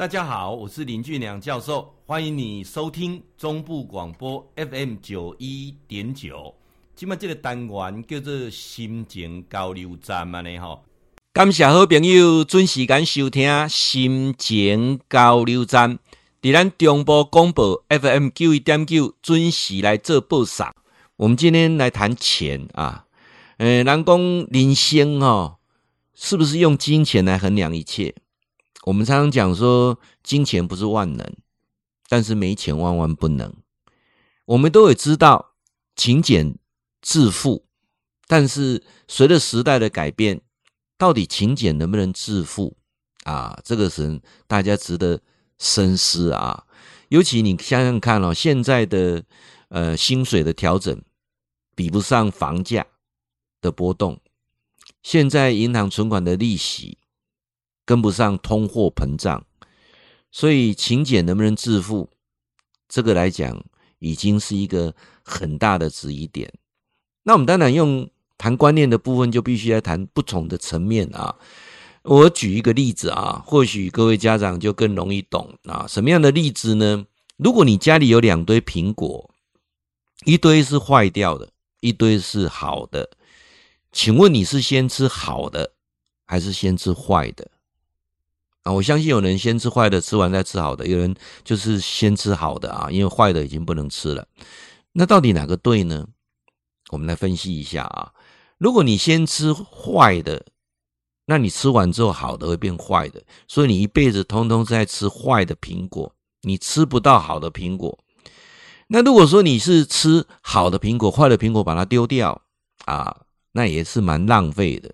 大家好，我是林俊良教授，欢迎你收听中部广播 FM 九一点九。今麦这个单元叫做心情交流站嘛呢吼，感谢好朋友准时间收听心情交流站，在咱中部广播 FM 九一点九准时来做播送。我们今天来谈钱啊，呃，人讲人生哈，是不是用金钱来衡量一切？我们常常讲说，金钱不是万能，但是没钱万万不能。我们都会知道勤俭致富，但是随着时代的改变，到底勤俭能不能致富啊？这个是大家值得深思啊。尤其你想想看哦，现在的呃薪水的调整比不上房价的波动，现在银行存款的利息。跟不上通货膨胀，所以勤俭能不能致富，这个来讲已经是一个很大的质疑点。那我们当然用谈观念的部分，就必须来谈不同的层面啊。我举一个例子啊，或许各位家长就更容易懂啊。什么样的例子呢？如果你家里有两堆苹果，一堆是坏掉的，一堆是好的，请问你是先吃好的，还是先吃坏的？啊，我相信有人先吃坏的，吃完再吃好的；有人就是先吃好的啊，因为坏的已经不能吃了。那到底哪个对呢？我们来分析一下啊。如果你先吃坏的，那你吃完之后好的会变坏的，所以你一辈子通通在吃坏的苹果，你吃不到好的苹果。那如果说你是吃好的苹果，坏的苹果把它丢掉啊，那也是蛮浪费的。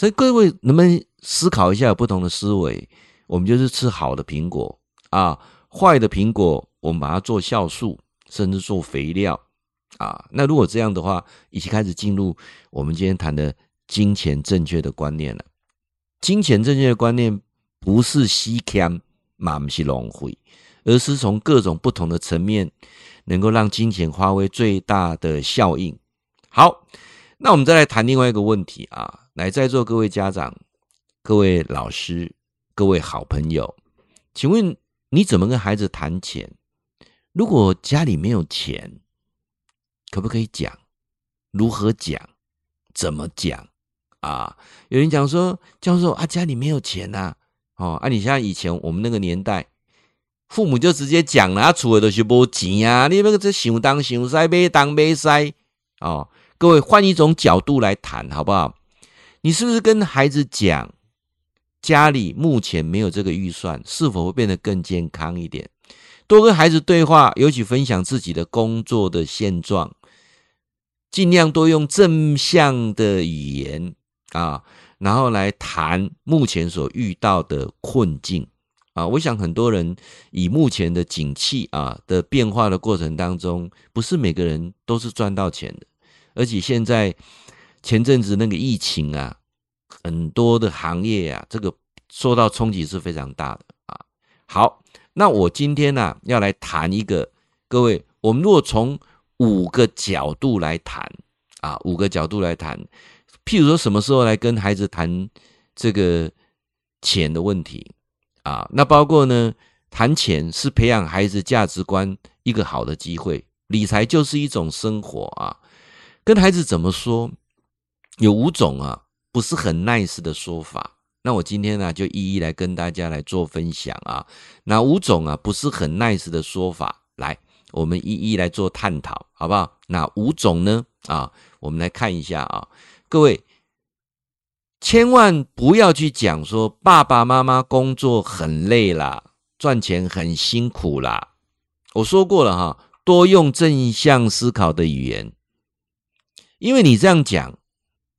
所以各位能不能思考一下，有不同的思维？我们就是吃好的苹果啊，坏的苹果我们把它做酵素，甚至做肥料啊。那如果这样的话，一起开始进入我们今天谈的金钱正确的观念了。金钱正确的观念不是稀欠，嘛不是浪费，而是从各种不同的层面，能够让金钱发挥最大的效应。好，那我们再来谈另外一个问题啊。来，在座各位家长、各位老师、各位好朋友，请问你怎么跟孩子谈钱？如果家里没有钱，可不可以讲？如何讲？怎么讲？啊，有人讲说，教授啊，家里没有钱呐，哦，啊，你像以前我们那个年代，父母就直接讲了，厝里都是无钱啊，你那个这想东想西，买东买西，哦，各位换一种角度来谈，好不好？你是不是跟孩子讲，家里目前没有这个预算，是否会变得更健康一点？多跟孩子对话，尤其分享自己的工作的现状，尽量多用正向的语言啊，然后来谈目前所遇到的困境啊。我想很多人以目前的景气啊的变化的过程当中，不是每个人都是赚到钱的，而且现在。前阵子那个疫情啊，很多的行业啊，这个受到冲击是非常大的啊。好，那我今天呢，要来谈一个，各位，我们如果从五个角度来谈啊，五个角度来谈，譬如说什么时候来跟孩子谈这个钱的问题啊？那包括呢，谈钱是培养孩子价值观一个好的机会，理财就是一种生活啊，跟孩子怎么说？有五种啊，不是很 nice 的说法。那我今天呢，就一一来跟大家来做分享啊。哪五种啊，不是很 nice 的说法，来，我们一一来做探讨，好不好？哪五种呢？啊，我们来看一下啊。各位，千万不要去讲说爸爸妈妈工作很累啦，赚钱很辛苦啦。我说过了哈，多用正向思考的语言，因为你这样讲。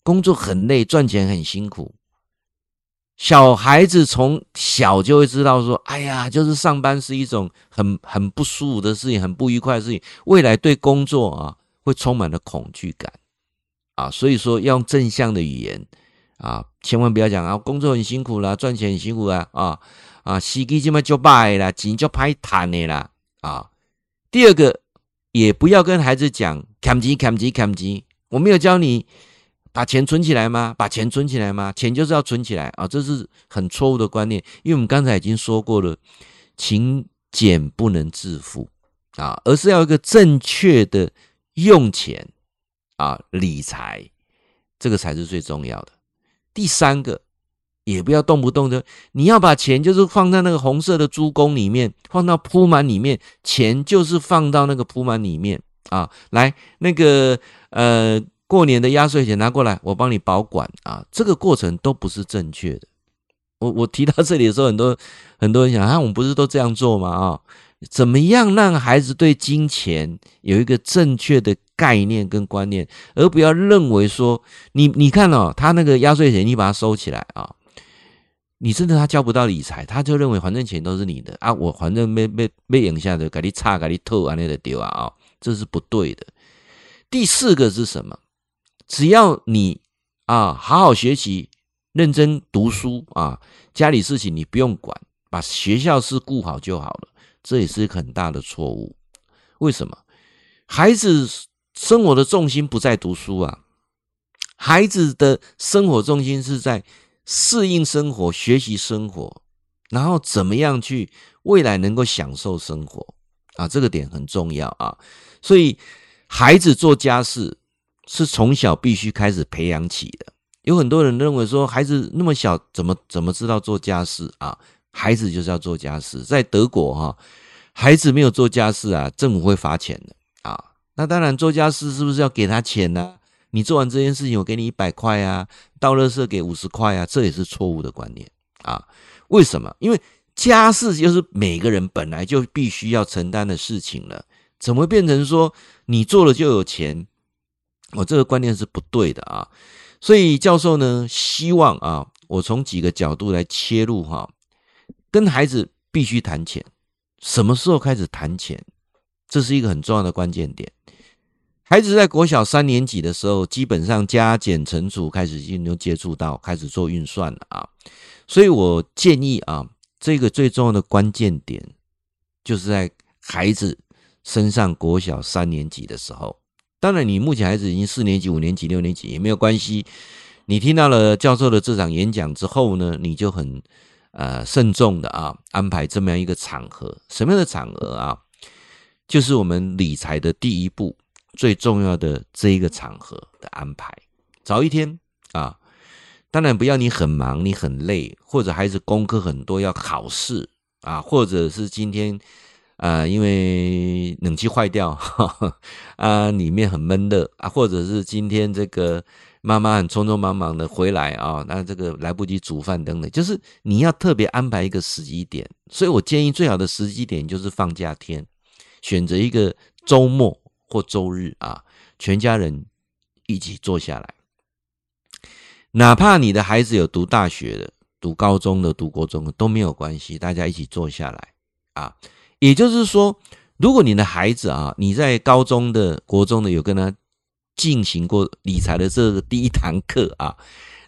工作很累，赚钱很辛苦。小孩子从小就会知道说：“哎呀，就是上班是一种很很不舒服的事情，很不愉快的事情。未来对工作啊，会充满了恐惧感啊。所以说，要用正向的语言啊，千万不要讲啊，工作很辛苦啦，赚钱很辛苦啊啊啊，司机这么就败啦，钱就歹赚的啦啊。第二个，也不要跟孩子讲，砍鸡，砍鸡，砍鸡，我没有教你。”把钱存起来吗？把钱存起来吗？钱就是要存起来啊！这是很错误的观念，因为我们刚才已经说过了，勤俭不能致富啊，而是要一个正确的用钱啊，理财，这个才是最重要的。第三个，也不要动不动的你要把钱就是放在那个红色的珠宫里面，放到铺满里面，钱就是放到那个铺满里面啊，来那个呃。过年的压岁钱拿过来，我帮你保管啊！这个过程都不是正确的。我我提到这里的时候，很多很多人想啊，我们不是都这样做吗？啊，怎么样让孩子对金钱有一个正确的概念跟观念，而不要认为说你你看哦，他那个压岁钱你把它收起来啊，你真的他交不到理财，他就认为反正钱都是你的啊，我反正没没没影响的，给你差给你偷啊，那个丢啊啊，这是不对的。第四个是什么？只要你啊好好学习，认真读书啊，家里事情你不用管，把学校事顾好就好了。这也是很大的错误。为什么？孩子生活的重心不在读书啊，孩子的生活重心是在适应生活、学习生活，然后怎么样去未来能够享受生活啊，这个点很重要啊。所以孩子做家事。是从小必须开始培养起的。有很多人认为说，孩子那么小，怎么怎么知道做家事啊？孩子就是要做家事。在德国哈，孩子没有做家事啊，政府会罚钱的啊。那当然，做家事是不是要给他钱呢？你做完这件事情，我给你一百块啊，倒垃圾给五十块啊，这也是错误的观念啊。为什么？因为家事就是每个人本来就必须要承担的事情了，怎么会变成说你做了就有钱？我这个观念是不对的啊，所以教授呢，希望啊，我从几个角度来切入哈，跟孩子必须谈钱，什么时候开始谈钱？这是一个很重要的关键点。孩子在国小三年级的时候，基本上加减乘除开始已经都接触到，开始做运算了啊，所以我建议啊，这个最重要的关键点，就是在孩子升上国小三年级的时候。当然，你目前孩子已经四年级、五年级、六年级也没有关系。你听到了教授的这场演讲之后呢，你就很呃慎重的啊安排这么样一个场合。什么样的场合啊？就是我们理财的第一步，最重要的这一个场合的安排。早一天啊，当然不要你很忙、你很累，或者孩子功课很多要考试啊，或者是今天。啊，因为冷气坏掉，哈哈啊，里面很闷热啊，或者是今天这个妈妈很匆匆忙忙的回来啊，那这个来不及煮饭等等，就是你要特别安排一个时机点。所以我建议最好的时机点就是放假天，选择一个周末或周日啊，全家人一起坐下来，哪怕你的孩子有读大学的、读高中的、读国中的都没有关系，大家一起坐下来啊。也就是说，如果你的孩子啊，你在高中的、国中的有跟他进行过理财的这个第一堂课啊，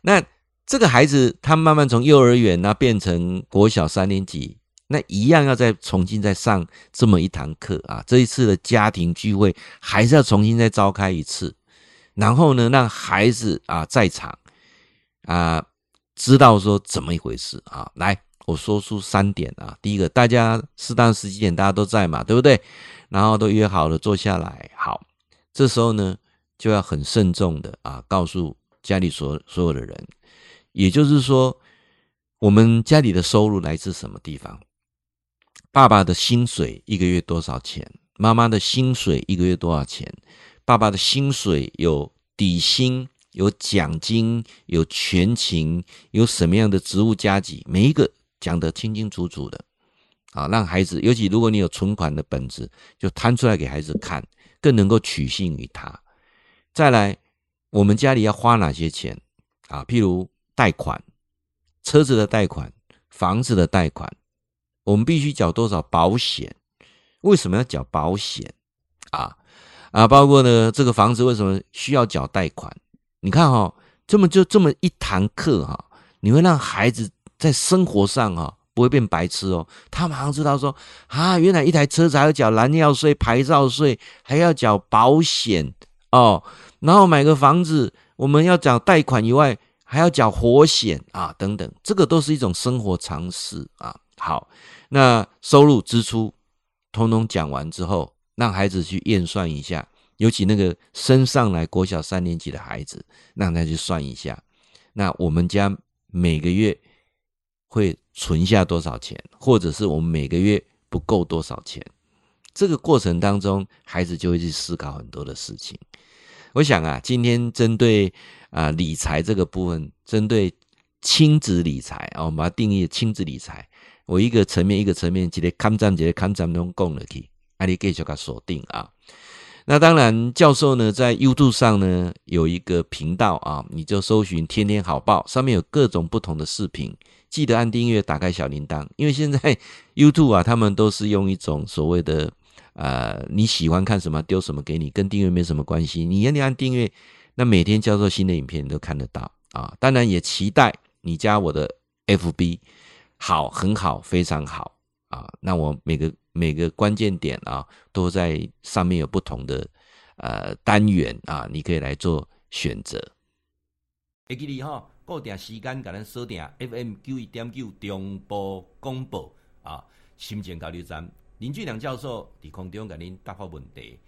那这个孩子他慢慢从幼儿园那变成国小三年级，那一样要再重新再上这么一堂课啊。这一次的家庭聚会还是要重新再召开一次，然后呢，让孩子啊在场啊，知道说怎么一回事啊，来。我说出三点啊，第一个，大家适当时机点大家都在嘛，对不对？然后都约好了坐下来，好，这时候呢就要很慎重的啊，告诉家里所所有的人，也就是说，我们家里的收入来自什么地方？爸爸的薪水一个月多少钱？妈妈的薪水一个月多少钱？爸爸的薪水有底薪、有奖金、有全勤，有什么样的职务加给？每一个。讲得清清楚楚的，啊，让孩子，尤其如果你有存款的本子，就摊出来给孩子看，更能够取信于他。再来，我们家里要花哪些钱啊？譬如贷款，车子的贷款，房子的贷款，我们必须缴多少保险？为什么要缴保险啊？啊，包括呢，这个房子为什么需要缴贷款？你看哈、哦，这么就这么一堂课哈，你会让孩子。在生活上啊，不会变白痴哦。他马上知道说啊，原来一台车子还要缴燃料税、牌照税，还要缴保险哦。然后买个房子我们要缴贷款以外，还要缴活险啊，等等，这个都是一种生活常识啊。好，那收入支出通通讲完之后，让孩子去验算一下，尤其那个升上来国小三年级的孩子，让他去算一下，那我们家每个月会存下多少钱，或者是我们每个月不够多少钱，这个过程当中，孩子就会去思考很多的事情。我想啊，今天针对啊理财这个部分，针对亲子理财啊，我们把它定义亲子理财，我一个层面一个层面，直接看站一个看站都讲了去，啊，你继续给锁定啊。那当然，教授呢在 YouTube 上呢有一个频道啊，你就搜寻“天天好报”，上面有各种不同的视频，记得按订阅，打开小铃铛，因为现在 YouTube 啊，他们都是用一种所谓的。呃，你喜欢看什么，丢什么给你，跟订阅没什么关系。你眼里按订阅，那每天教授新的影片你都看得到啊。当然也期待你加我的 FB，好，很好，非常好啊。那我每个每个关键点啊，都在上面有不同的呃单元啊，你可以来做选择。会记你哈，固定时间，甲咱锁定 FM 九一点九中波广播啊，心情交流站。林俊良教授伫空中给您答复问题。